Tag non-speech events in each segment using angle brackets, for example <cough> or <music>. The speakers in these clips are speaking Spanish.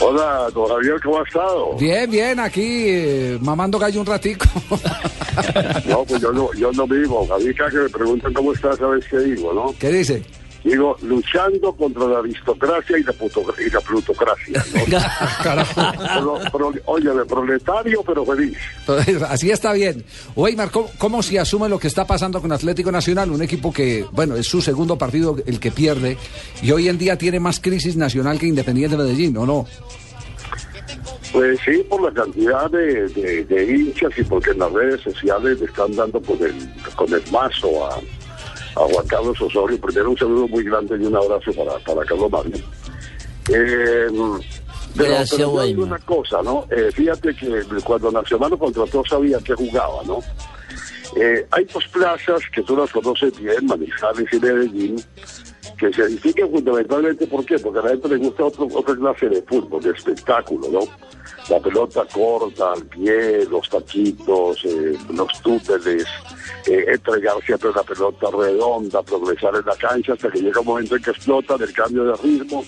Hola, don Javier, ¿cómo ha estado? Bien, bien, aquí eh, mamando gallo un ratico. <laughs> No, pues yo no, yo no vivo. Javier, cada que me preguntan cómo estás, ¿sabes qué digo, no? ¿Qué dice? Digo, luchando contra la aristocracia y la, y la plutocracia, ¿no? <laughs> Pro- oye, de proletario, pero feliz. Así está bien. Weimar, ¿cómo, ¿cómo se asume lo que está pasando con Atlético Nacional? Un equipo que, bueno, es su segundo partido el que pierde y hoy en día tiene más crisis nacional que Independiente Medellín, ¿o no? Pues sí, por la cantidad de, de- de hinchas y porque en las redes sociales le están dando con el, con el mazo a, a Juan Carlos Osorio. Primero un saludo muy grande y un abrazo para, para Carlos Mario. Eh, pero, Gracias, pero una cosa, ¿no? Eh, fíjate que cuando Nacional lo contrató sabía que jugaba, ¿no? Eh, hay dos plazas que tú las conoces bien, Manizales y Medellín, que se edifican fundamentalmente, ¿por qué? Porque a la gente le gusta otro, otra clase de fútbol, de espectáculo, ¿no? La pelota corta, al pie, los taquitos, eh, los túneles, eh, entregar siempre la pelota redonda, progresar en la cancha hasta que llega un momento en que explota del cambio de ritmo,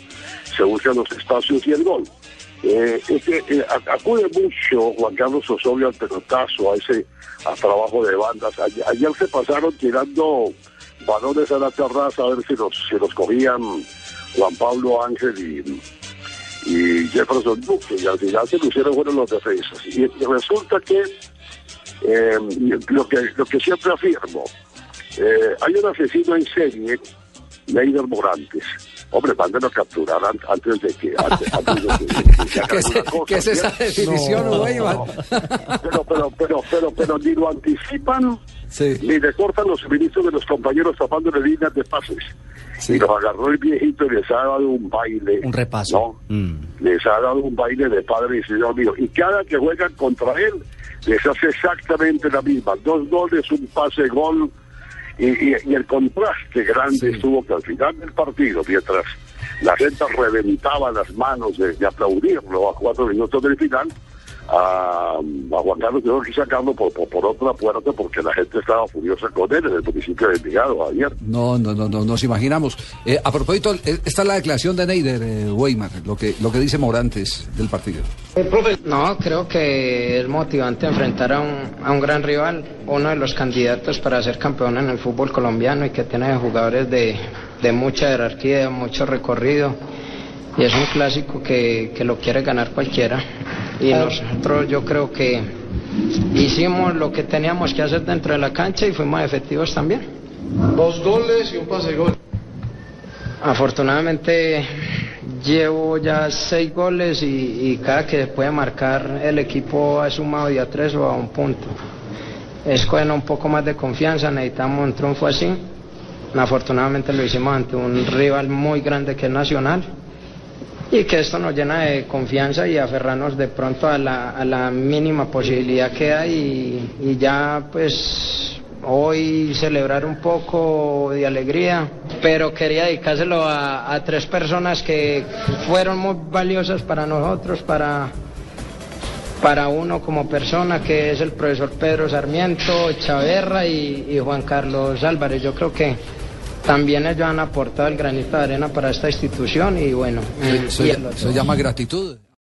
se buscan los espacios y el gol. Eh, este, acude mucho Juan Carlos Osorio al pelotazo, a ese a trabajo de bandas. Ayer, se pasaron tirando balones a la terraza a ver si los, si los cogían Juan Pablo Ángel y, Jefferson Duque, y al final se lucieron fueron los defensas. Y resulta que eh, lo que lo que siempre afirmo, eh, hay un asesino en serie, Neider Morantes. Hombre, mándenlo a capturar an- antes de que... Antes, antes de que, <laughs> ¿Qué es, alguna cosa, qué es esa definición, Weimar? pero, pero, pero, pero, pero ni lo anticipan, Sí. ni le cortan los suministros de los compañeros tapándole líneas de pases. Y los agarró el viejito y les ha dado un baile. Un repaso. ¿no? Mm. Les ha dado un baile de padre y señor mío. Y cada que juegan contra él, les hace exactamente la misma. Dos goles, un pase gol. Y, y- y el contraste grande estuvo que al final del partido, mientras la gente reventaba las manos de, de aplaudirlo a cuatro minutos del final, a, a Juan Carlos tuvo que sacarlo por, por, por otra puerta porque la gente estaba furiosa con él en el municipio de Envigado ayer. No, no, no, no, nos imaginamos. Eh, a propósito, eh, esta es la declaración de Neider, eh, Weimar, lo que, lo que dice Morantes del partido. No, creo que es motivante enfrentar a un, a un gran rival, uno de los candidatos para ser campeón en el fútbol colombiano y que tiene jugadores de, de mucha jerarquía, mucho recorrido. Y es un clásico que, que lo quiere ganar cualquiera. Y nosotros yo creo que hicimos lo que teníamos que hacer dentro de la cancha y fuimos efectivos también. Dos goles y un pase de gol. Afortunadamente llevo ya seis goles y, y cada que se puede marcar el equipo ha sumado ya tres o a un punto. Es con un poco más de confianza, necesitamos un triunfo así. Afortunadamente lo hicimos ante un rival muy grande que es Nacional y que esto nos llena de confianza y aferrarnos de pronto a la, a la mínima posibilidad que hay y, y ya pues hoy celebrar un poco de alegría, pero quería dedicárselo a, tres personas que fueron muy valiosas para nosotros, para, para uno como persona, que es el profesor Pedro Sarmiento, Chaverra y Juan Carlos Álvarez. Yo creo que también ellos han aportado el granito de arena para esta institución y bueno, otro. se llama gratitud.